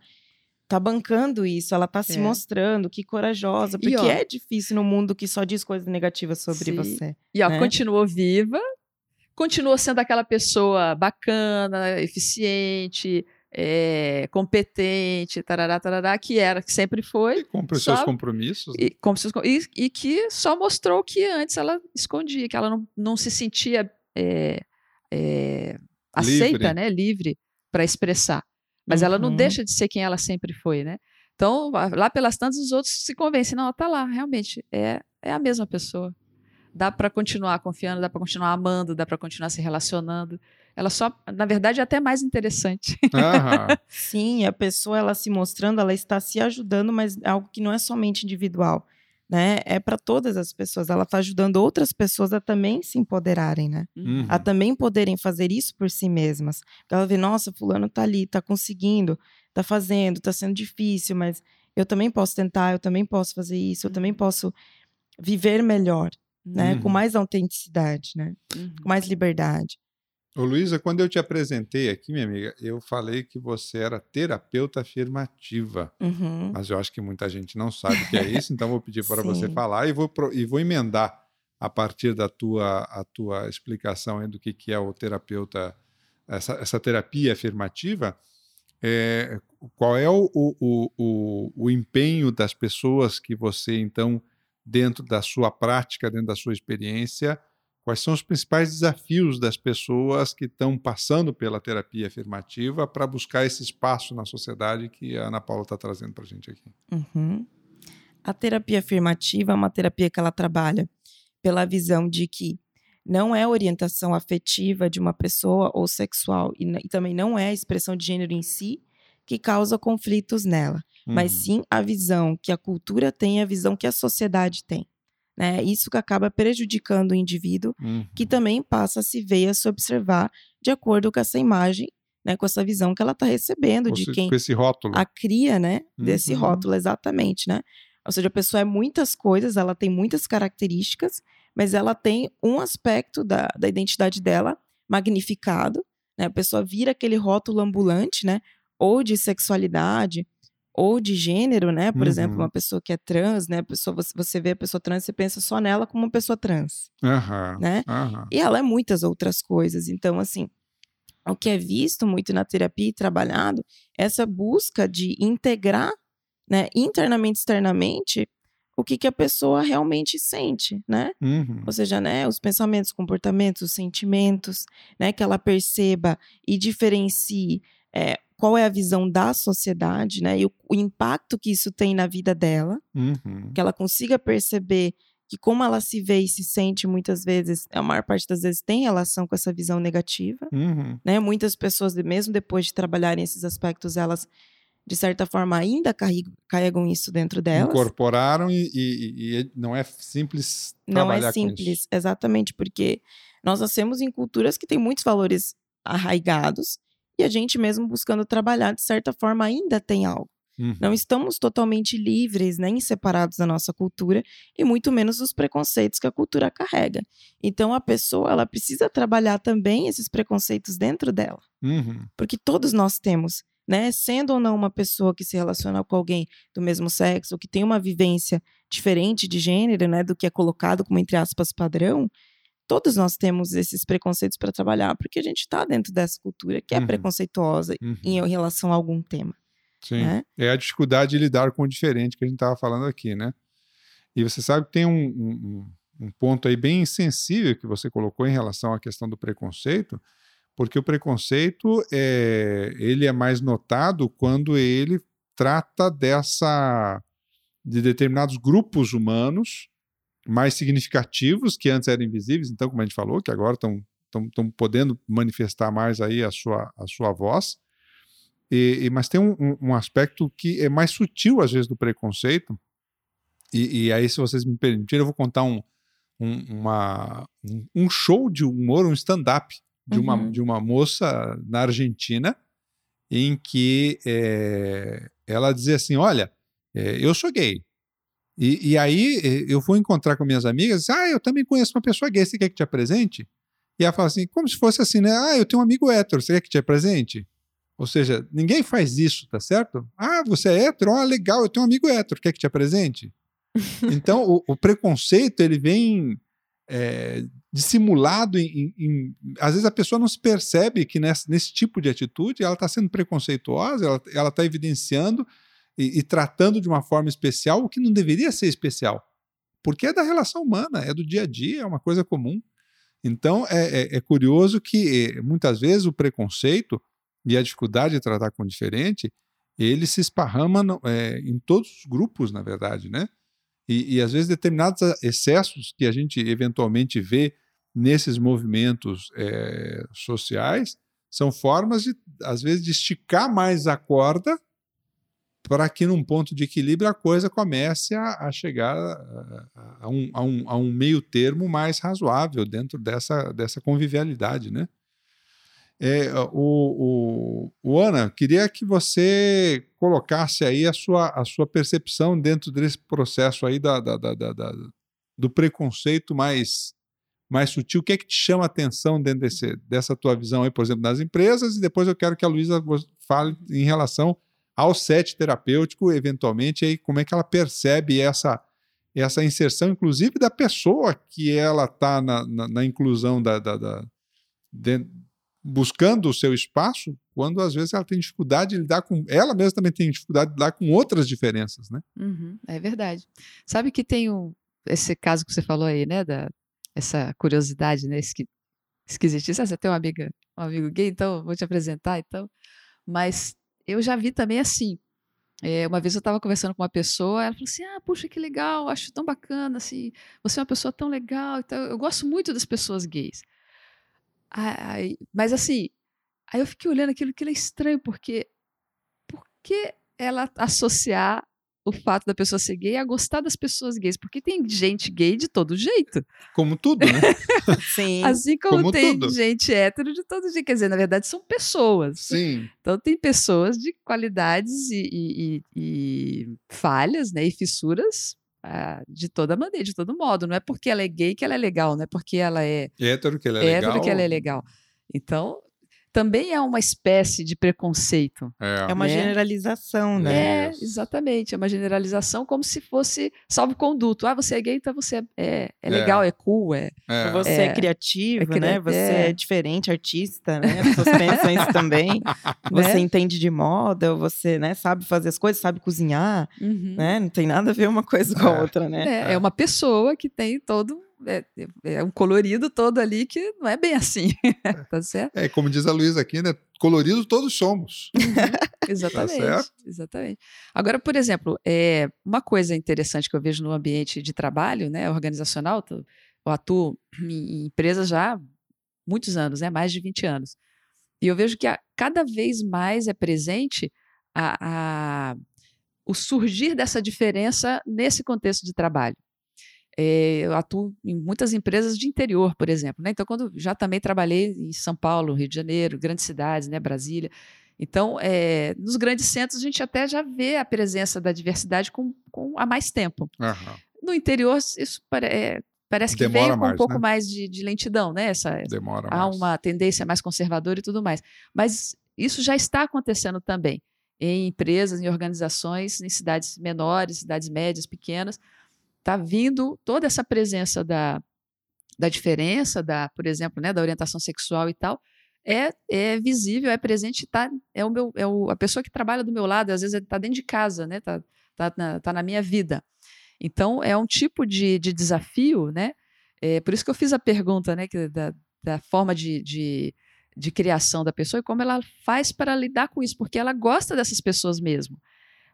tá bancando isso, ela tá se é. mostrando, que corajosa, porque ó, é difícil no mundo que só diz coisas negativas sobre sim. você. E ó, né? continuou viva, continuou sendo aquela pessoa bacana, eficiente, é, competente, tarará, tarará, que era, que sempre foi. E cumpre os seus compromissos. E, seus, e, e, que só mostrou que antes ela escondia, que ela não, não se sentia é, é, aceita, né, livre para expressar. Mas uhum. ela não uhum. deixa de ser quem ela sempre foi, né? Então, lá pelas tantas, os outros se convencem, não, ela tá lá, realmente, é, é a mesma pessoa dá para continuar confiando, dá para continuar amando, dá para continuar se relacionando. Ela só, na verdade, é até mais interessante. Sim, a pessoa ela se mostrando, ela está se ajudando, mas é algo que não é somente individual, né? É para todas as pessoas. Ela está ajudando outras pessoas a também se empoderarem, né? Uhum. A também poderem fazer isso por si mesmas. Ela vê, nossa, fulano tá ali, tá conseguindo, tá fazendo, tá sendo difícil, mas eu também posso tentar, eu também posso fazer isso, eu também uhum. posso viver melhor né? Uhum. Com mais autenticidade, né? Uhum. Com mais liberdade. Ô Luísa, quando eu te apresentei aqui, minha amiga, eu falei que você era terapeuta afirmativa. Uhum. Mas eu acho que muita gente não sabe o que é isso, então vou pedir para você falar e vou, e vou emendar a partir da tua, a tua explicação do que, que é o terapeuta, essa, essa terapia afirmativa. É, qual é o, o, o, o empenho das pessoas que você, então, dentro da sua prática, dentro da sua experiência, quais são os principais desafios das pessoas que estão passando pela terapia afirmativa para buscar esse espaço na sociedade que a Ana Paula está trazendo para a gente aqui. Uhum. A terapia afirmativa é uma terapia que ela trabalha pela visão de que não é orientação afetiva de uma pessoa ou sexual e, e também não é a expressão de gênero em si que causa conflitos nela uhum. mas sim a visão que a cultura tem, a visão que a sociedade tem. Né? Isso que acaba prejudicando o indivíduo, uhum. que também passa a se ver a se observar de acordo com essa imagem, né? com essa visão que ela está recebendo Ou de quem com esse rótulo. a cria, né? Uhum. Desse rótulo, exatamente, né? Ou seja, a pessoa é muitas coisas, ela tem muitas características, mas ela tem um aspecto da, da identidade dela magnificado, né? A pessoa vira aquele rótulo ambulante, né? Ou de sexualidade, ou de gênero, né? Por uhum. exemplo, uma pessoa que é trans, né? pessoa, você, você vê a pessoa trans, você pensa só nela como uma pessoa trans, uhum. né? Uhum. E ela é muitas outras coisas. Então, assim, o que é visto muito na terapia e trabalhado, é essa busca de integrar, né, internamente, externamente, o que, que a pessoa realmente sente, né? Uhum. Ou seja, né, os pensamentos, comportamentos, os sentimentos, né, que ela perceba e diferencie é, qual é a visão da sociedade, né? E o, o impacto que isso tem na vida dela, uhum. que ela consiga perceber que como ela se vê e se sente muitas vezes, a maior parte das vezes tem relação com essa visão negativa, uhum. né? Muitas pessoas, mesmo depois de trabalharem esses aspectos, elas de certa forma, ainda carregam isso dentro delas. Incorporaram e, e, e não é simples Não é simples, exatamente, porque nós nascemos em culturas que têm muitos valores arraigados e a gente mesmo buscando trabalhar, de certa forma, ainda tem algo. Uhum. Não estamos totalmente livres, nem separados da nossa cultura e muito menos dos preconceitos que a cultura carrega. Então a pessoa ela precisa trabalhar também esses preconceitos dentro dela, uhum. porque todos nós temos, né? Sendo ou não uma pessoa que se relaciona com alguém do mesmo sexo, ou que tem uma vivência diferente de gênero, né, do que é colocado como entre aspas padrão, todos nós temos esses preconceitos para trabalhar, porque a gente está dentro dessa cultura que é uhum. preconceituosa uhum. em relação a algum tema. Sim. Né? É a dificuldade de lidar com o diferente que a gente estava falando aqui, né? E você sabe que tem um, um, um, ponto aí bem sensível que você colocou em relação à questão do preconceito, porque o preconceito é, ele é mais notado quando ele trata dessa de determinados grupos humanos mais significativos que antes eram invisíveis, então como a gente falou, que agora estão podendo manifestar mais aí a sua, a sua voz. E, e, mas tem um, um, aspecto que é mais sutil, às vezes, do preconceito. E, e aí, se vocês me permitirem, eu vou contar um, um, uma, um show de humor, um stand-up de, uhum. uma, de uma moça na Argentina, em que é, ela dizia assim: Olha, é, eu sou gay. E, e, aí eu vou encontrar com minhas amigas, ah, eu também conheço uma pessoa gay, você quer que te apresente? E ela fala assim, como se fosse assim, né? Ah, eu tenho um amigo hétero, você quer que te apresente? Ou seja, ninguém faz isso, tá certo? Ah, você é hétero? Ah, legal, eu tenho um amigo hétero, quer que te apresente? então, o, o, preconceito, ele vem é, dissimulado em, em, Às vezes a pessoa não se percebe que nesse, nesse tipo de atitude ela está sendo preconceituosa, ela está evidenciando e, e tratando de uma forma especial o que não deveria ser especial. Porque é da relação humana, é do dia a dia, é uma coisa comum. Então, é, é, é curioso que muitas vezes o preconceito e a dificuldade de tratar com o diferente, ele se esparrama no, é, em todos os grupos, na verdade, né? E, e, às vezes determinados excessos que a gente eventualmente vê nesses movimentos é, sociais são formas de, às vezes, de esticar mais a corda para que num ponto de equilíbrio a coisa comece a, a chegar a, a, um, um, a um meio termo mais razoável dentro dessa, dessa convivialidade, né? É, o, o, o, Ana, queria que você colocasse aí a sua, a sua percepção dentro desse processo aí da, da, da, da do preconceito mais, mais sutil. O que é que te chama a atenção dentro desse, dessa tua visão aí, por exemplo, das empresas? E depois eu quero que a Luísa fale em relação ao set terapêutico, eventualmente, aí como é que ela percebe essa, essa inserção, inclusive da pessoa que ela está na, na, na, inclusão da, da, da de, buscando o seu espaço, quando às vezes ela tem dificuldade de lidar com. Ela mesma também tem dificuldade de lidar com outras diferenças, né? Uhum, é verdade. Sabe que tem um, esse caso que você falou aí, né? Da, essa curiosidade, né? Esqui, esquisitíssima. Você tem uma amiga, um amigo gay, então vou te apresentar, então. Mas eu já vi também assim. É, uma vez eu estava conversando com uma pessoa, ela falou assim: Ah, puxa, que legal, acho tão bacana, assim, você é uma pessoa tão legal. Então, eu gosto muito das pessoas gays. Aí, mas assim, aí eu fiquei olhando aquilo, aquilo é estranho, porque por que ela associar o fato da pessoa ser gay a gostar das pessoas gays, porque tem gente gay de todo jeito. Como tudo, né? Sim. Assim como, como tem tudo. gente hétero de todo jeito. Quer dizer, na verdade, são pessoas. Sim. Então tem pessoas de qualidades e, e, e falhas, né? E fissuras ah, de toda maneira, de todo modo. Não é porque ela é gay que ela é legal, não é porque ela é hétero que ela é hétero legal. que ela é legal. Então, também é uma espécie de preconceito. É, é uma né? generalização, né? É, exatamente. É uma generalização como se fosse salvo-conduto. Ah, você é gay, então você é, é, é legal, é. cool, é... é. Você é, criativo, cri... né? Você é. diferente, artista, né? As pessoas pensam isso também. Você né? entende de moda, você né, sabe fazer as coisas, sabe cozinhar, uhum. né? Não tem nada a ver uma coisa com a outra, né? É, uma pessoa que tem todo é, é, um colorido todo ali que não é bem assim, tá certo? É, como diz a Luísa aqui, né? Colorido todos somos. Uhum, exatamente, tá exatamente. Agora, por exemplo, é, uma coisa interessante que eu vejo no ambiente de trabalho, né, organizacional, eu atuo em empresas já há muitos anos, né, mais de 20 anos. E eu vejo que a, cada vez mais é presente a, a, o surgir dessa diferença nesse contexto de trabalho. É, eu atuo em muitas empresas de interior, por exemplo. Né? Então, quando já também trabalhei em São Paulo, Rio de Janeiro, grandes cidades, né, Brasília. Então, é, nos grandes centros, a gente até já vê a presença da diversidade com, com há mais tempo. Uhum. No interior, isso é, parece que Demora veio com mais, um pouco né? mais de, de, lentidão, né? Essa, Demora há mais. uma tendência mais conservadora e tudo mais. Mas isso já está acontecendo também em empresas, em organizações, em cidades menores, cidades médias, pequenas. Está vindo toda essa presença da, da diferença, da, por exemplo, né, da orientação sexual e tal, é, é visível, é presente, tá, é, o meu, é o, a pessoa que trabalha do meu lado, às vezes está dentro de casa, né, tá, tá, na, tá na minha vida. Então, é um tipo de, de desafio, né? É, por isso que eu fiz a pergunta, né, que, da, da forma de, de, de criação da pessoa e como ela faz para lidar com isso, porque ela gosta dessas pessoas mesmo.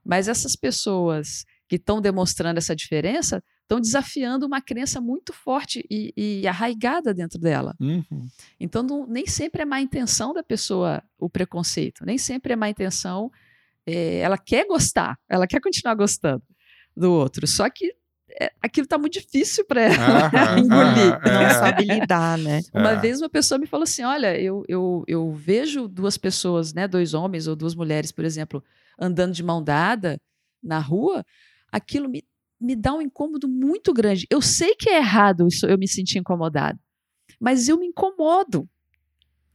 Mas essas pessoas que estão demonstrando essa diferença estão desafiando uma crença muito forte e, e arraigada dentro dela. Uhum. Então, não, nem sempre é má intenção da pessoa o preconceito, nem sempre é má intenção. É, ela quer gostar, ela quer continuar gostando do outro, só que é, aquilo está muito difícil para ela ah, engolir. Ah, não é. sabe lidar, né? Uma é. vez uma pessoa me falou assim: olha, eu, eu, eu vejo duas pessoas, né, dois homens ou duas mulheres, por exemplo, andando de mão dada na rua, aquilo me, me dá um incômodo muito grande. Eu sei que é errado isso, eu me sentir incomodado, mas eu me incomodo.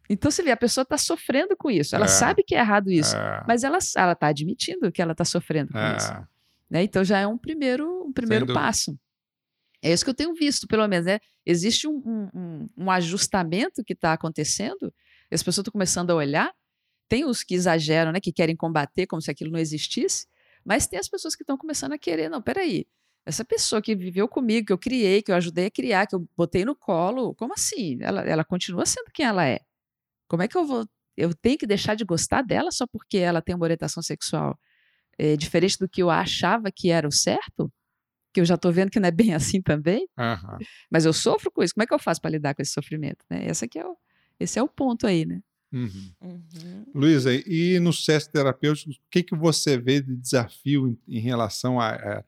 Então, você vê, a pessoa está sofrendo com isso. Ela é. sabe que é errado isso, é. mas ela está admitindo que ela está sofrendo com é. isso. Né? Então, já é um primeiro, um primeiro passo. É isso que eu tenho visto, pelo menos. Né? Existe um, um, um ajustamento que está acontecendo, as pessoas estão começando a olhar. Tem os que exageram, né, que querem combater como se aquilo não existisse, mas tem as pessoas que estão começando a querer, não, peraí, essa pessoa que viveu comigo, que eu criei, que eu ajudei a criar, que eu botei no colo, como assim? Ela, ela continua sendo quem ela é. Como é que eu vou. Eu tenho que deixar de gostar dela só porque ela tem uma orientação sexual é, diferente do que eu achava que era o certo? Que eu já estou vendo que não é bem assim também. Uhum. Mas eu sofro com isso. Como é que eu faço para lidar com esse sofrimento? Né? Aqui é o, esse é o ponto aí, né? Uhum. Uhum. Luísa, e no SESC terapêutico, o que, que você vê de desafio em, em relação a, a,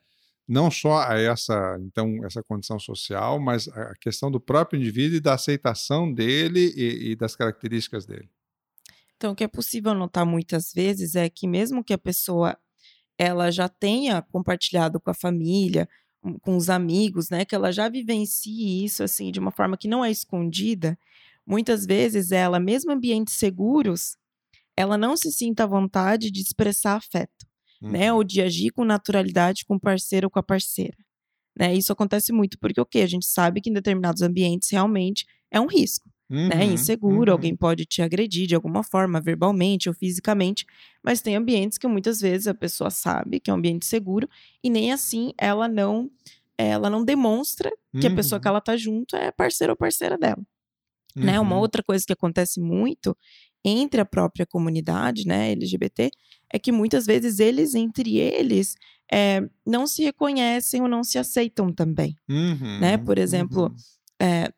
não só a essa, então, essa condição social, mas a questão do próprio indivíduo e da aceitação dele e, e das características dele? Então, o que é possível notar muitas vezes é que mesmo que a pessoa ela já tenha compartilhado com a família, com os amigos, né, que ela já vivencie isso assim de uma forma que não é escondida, muitas vezes ela, mesmo em ambientes seguros, ela não se sinta à vontade de expressar afeto, uhum. né? Ou de agir com naturalidade com o parceiro ou com a parceira. Né? Isso acontece muito porque o okay, que a gente sabe que em determinados ambientes realmente é um risco. Né, uhum, né? Inseguro, uhum. alguém pode te agredir de alguma forma, verbalmente ou fisicamente, mas tem ambientes que muitas vezes a pessoa sabe que é um ambiente seguro e nem assim ela não ela não demonstra que a pessoa que uhum. ela tá junto é parceiro ou parceira dela. Uhum. Né? Uma uhum. outra coisa que acontece muito entre a própria comunidade né, LGBT é que muitas vezes eles, entre eles, é, não se reconhecem ou não se aceitam também. Uhum, né? Por exemplo, uhum. é,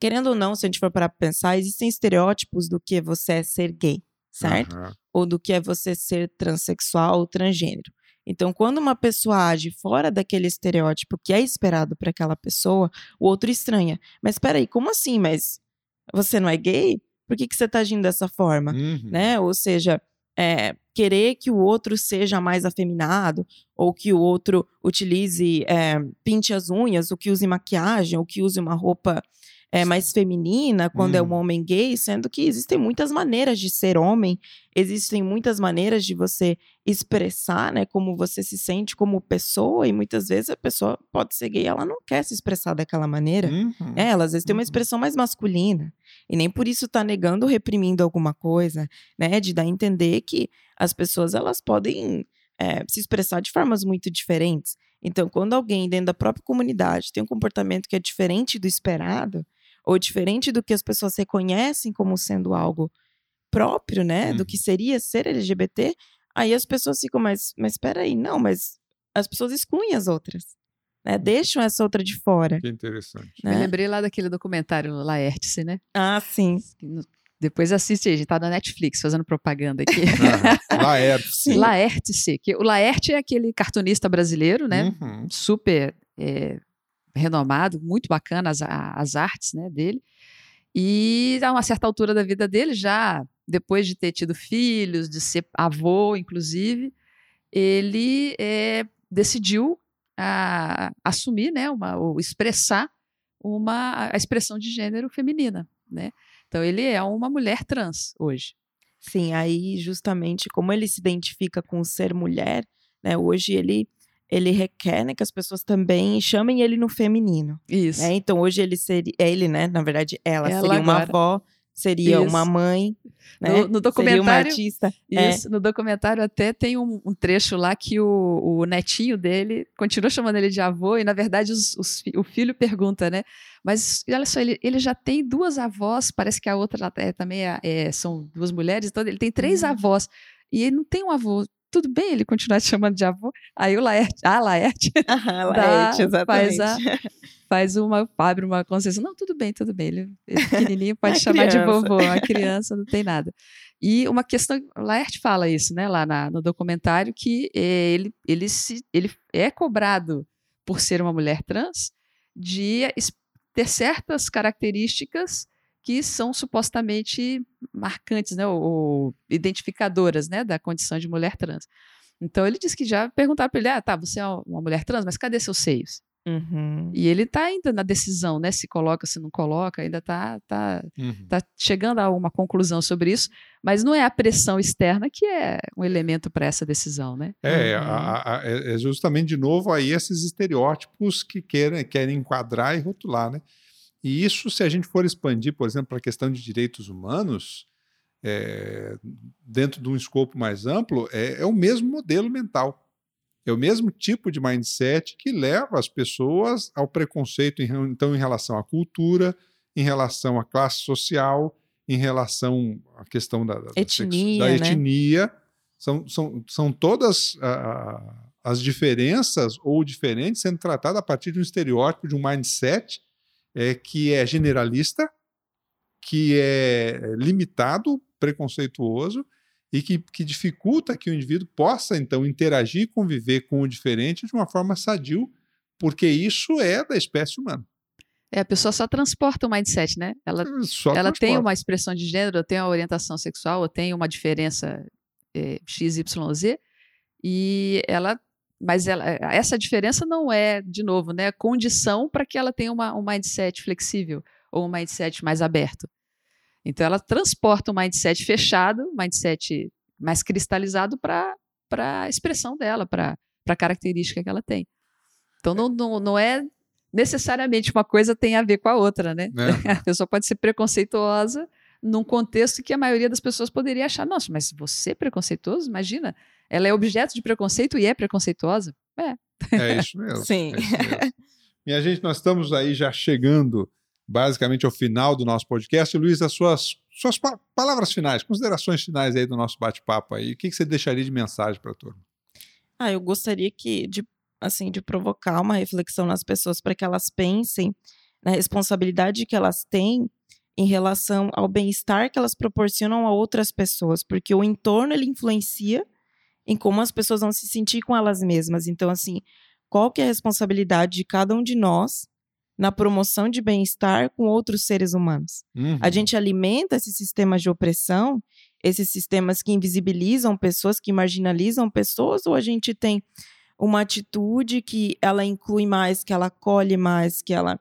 querendo ou não, se a gente for para pensar, existem estereótipos do que você é ser gay, certo? Ou do que é você ser transexual ou transgênero. Então, quando uma pessoa age fora daquele estereótipo que é esperado para aquela pessoa, o outro estranha. Mas espera aí, como assim? Mas você não é gay? Por que, que você está agindo dessa forma? Uhum. Né? Ou seja, é, querer que o outro seja mais afeminado, ou que o outro utilize, é, pinte as unhas, ou que use maquiagem, ou que use uma roupa é, mais feminina quando hum. é um hum. homem gay, sendo que existem muitas maneiras de ser homem, existem muitas maneiras de você expressar, né, como você se sente como pessoa, e muitas vezes a pessoa pode ser gay, ela não quer se expressar daquela maneira. Uhum. É, ela às vezes tem uma uhum. expressão mais masculina, e nem por isso tá negando ou reprimindo alguma coisa, né, de dar a entender que as pessoas elas podem é, se expressar de formas muito diferentes. Então, quando alguém dentro da própria comunidade tem um comportamento que é diferente do esperado, ou diferente do que as pessoas reconhecem como sendo algo próprio, né, do que seria ser LGBT, aí as pessoas ficam, mas, mas espera aí, não, mas as pessoas excluem as outras, né, deixam essa outra de fora. Que interessante. Né? Me lembrei lá daquele documentário Laertice, né? Ah, sim. Depois assiste, a gente tá na Netflix fazendo propaganda aqui. Ah, Laerte. Laerte, que o Laerte é aquele cartunista brasileiro, né? Uhum. Super é, renomado, muito bacana as, as artes né, dele. E a uma certa altura da vida dele, já depois de ter tido filhos, de ser avô, inclusive, ele é, decidiu a, assumir, né, uma, ou expressar uma a expressão de gênero feminina, né? Então ele é uma mulher trans hoje. Sim, aí justamente como ele se identifica com ser mulher, né? Hoje ele ele requer né, que as pessoas também chamem ele no feminino. Isso. Né? Então hoje ele seria ele, né? Na verdade, ela, ela seria uma avó seria Isso. uma mãe, né? No, no documentário, seria uma artista. É. Isso, é. no documentário até tem um, um trecho lá que o, o, netinho dele continua chamando ele de avô e na verdade os, os, o filho pergunta, né? Mas olha só, ele, ele já tem duas avós, parece que a outra é, também é, é, são duas mulheres, então ele tem três uhum. avós e ele não tem um avô tudo bem ele continuar te chamando de avô. Aí o Laerte, ah, Laerte, ah, Laerte exatamente. Faz, a, faz uma, abre uma concessão. Não, tudo bem, tudo bem. Ele, ele pequenininho pode chamar criança. de vovô, a criança não tem nada. E uma questão, o Laerte fala isso, né, lá na, no documentário, que é, ele, ele, se, ele é cobrado por ser uma mulher trans de ter certas características que são supostamente marcantes, né, ou, ou identificadoras, né, da condição de mulher trans. Então ele disse que já perguntaram para ele, ah, tá, você é uma mulher trans, mas cadê seus seios? Uhum. E ele está ainda na decisão, né? Se coloca, se não coloca, ainda está tá, uhum. tá chegando a uma conclusão sobre isso, mas não é a pressão externa que é um elemento para essa decisão, né? É, uhum. a, a, é, é justamente de novo aí esses estereótipos que querem, querem enquadrar e rotular, né? E isso, se a gente for expandir, por exemplo, para a questão de direitos humanos, é, dentro de um escopo mais amplo, é, é, o mesmo modelo mental. É o mesmo tipo de mindset que leva as pessoas ao preconceito, então, em relação à cultura, em relação à classe social, em relação à questão da, da etnia. Da, etnia. Né? São, são, são todas as diferenças ou diferentes sendo tratadas a partir de um estereótipo, de um mindset é, que é generalista, que é limitado, preconceituoso e que, que dificulta que o indivíduo possa, então, interagir e conviver com o diferente de uma forma sadio, porque isso é da espécie humana. É, a pessoa só transporta o mindset, né? Ela, ela tem uma expressão de gênero, tem uma orientação sexual, tem uma diferença é, XYZ, e ela mas ela, eh, essa diferença não é, de novo, né, condição para que ela tenha uma, um mindset flexível ou um mindset mais aberto. Então, ela transporta um mindset fechado, um mindset mais cristalizado para a expressão dela, para a característica que ela tem. Então, não, não, não é necessariamente uma coisa tem a ver com a outra, né? É. A pessoa pode ser preconceituosa num contexto que a maioria das pessoas poderia achar, nossa, mas você é preconceituoso? Imagina, ela é objeto de preconceito e é preconceituosa? É. É isso mesmo. Sim. É isso mesmo. Minha gente, nós estamos aí já chegando basicamente ao final do nosso podcast. Luiz, as suas, suas pa palavras finais, considerações finais aí do nosso bate-papo aí. O que, que você deixaria de mensagem para a turma? Ah, eu gostaria que de, assim, de provocar uma reflexão nas pessoas para que elas pensem na responsabilidade que elas têm em relação ao bem-estar que elas proporcionam a outras pessoas, porque o entorno ele influencia em como as pessoas vão se sentir com elas mesmas. Então, assim, qual que é a responsabilidade de cada um de nós na promoção de bem-estar com outros seres humanos? Uhum. A gente alimenta esses sistemas de opressão, esses sistemas que invisibilizam pessoas, que marginalizam pessoas, ou a gente tem uma atitude que ela inclui mais, que ela acolhe mais, que ela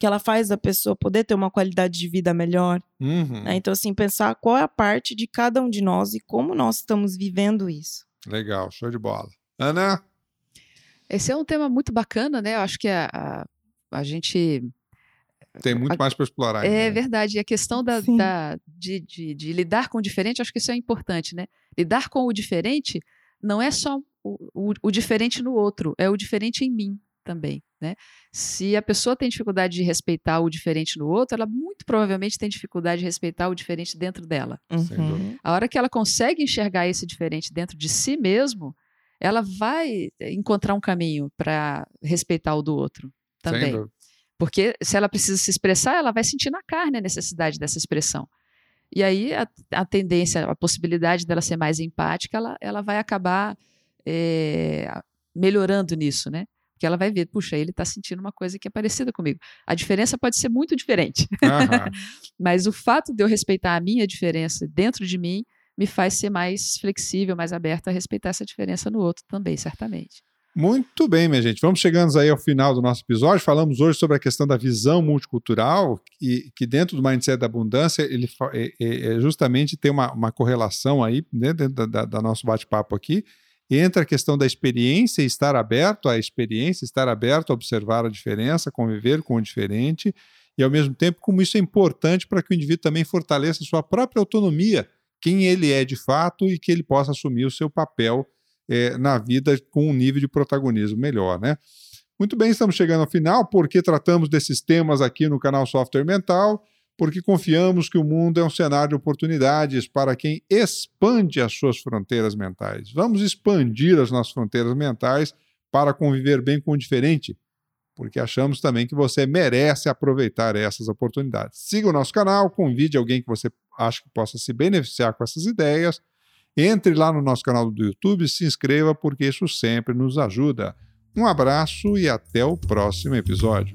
que ela faz a pessoa poder ter uma qualidade de vida melhor. Uhum. Né? Então, assim, pensar qual é a parte de cada um de nós e como nós estamos vivendo isso. Legal, show de bola. Ana? Esse é um tema muito bacana, né? Eu acho que a, a, a gente. Tem muito a, mais para explorar. É né? verdade. E a questão da, da de, de, de, lidar com o diferente, acho que isso é importante, né? Lidar com o diferente não é só o, o, o diferente no outro, é o diferente em mim também. Né? Se a pessoa tem dificuldade de respeitar o diferente no outro, ela muito provavelmente tem dificuldade de respeitar o diferente dentro dela. Uhum. A hora que ela consegue enxergar esse diferente dentro de si mesmo, ela vai encontrar um caminho para respeitar o do outro também. Porque se ela precisa se expressar, ela vai sentir na carne a necessidade dessa expressão. E aí a, a tendência, a possibilidade dela ser mais empática, ela, ela vai acabar é, melhorando nisso, né? Porque ela vai ver, puxa, ele está sentindo uma coisa que é parecida comigo. A diferença pode ser muito diferente. Uhum. Mas o fato de eu respeitar a minha diferença dentro de mim me faz ser mais flexível, mais aberta a respeitar essa diferença no outro também, certamente. Muito bem, minha gente. Vamos chegando aí ao final do nosso episódio. Falamos hoje sobre a questão da visão multicultural, e que dentro do mindset da abundância, ele é, é, é justamente tem uma, uma correlação aí, né, dentro da, da nosso bate-papo aqui, entre a questão da experiência, estar aberto à experiência, estar aberto a observar a diferença, conviver com o diferente, e ao mesmo tempo como isso é importante para que o indivíduo também fortaleça sua própria autonomia, quem ele é de fato e que ele possa assumir o seu papel é, na vida com um nível de protagonismo melhor, né? Muito bem, estamos chegando ao final, porque tratamos desses temas aqui no canal Software Mental, porque confiamos que o mundo é um cenário de oportunidades para quem expande as suas fronteiras mentais. Vamos expandir as nossas fronteiras mentais para conviver bem com o diferente, porque achamos também que você merece aproveitar essas oportunidades. Siga o nosso canal, convide alguém que você acha que possa se beneficiar com essas ideias entre lá no nosso canal do YouTube, se inscreva, porque isso sempre nos ajuda. Um abraço e até o próximo episódio.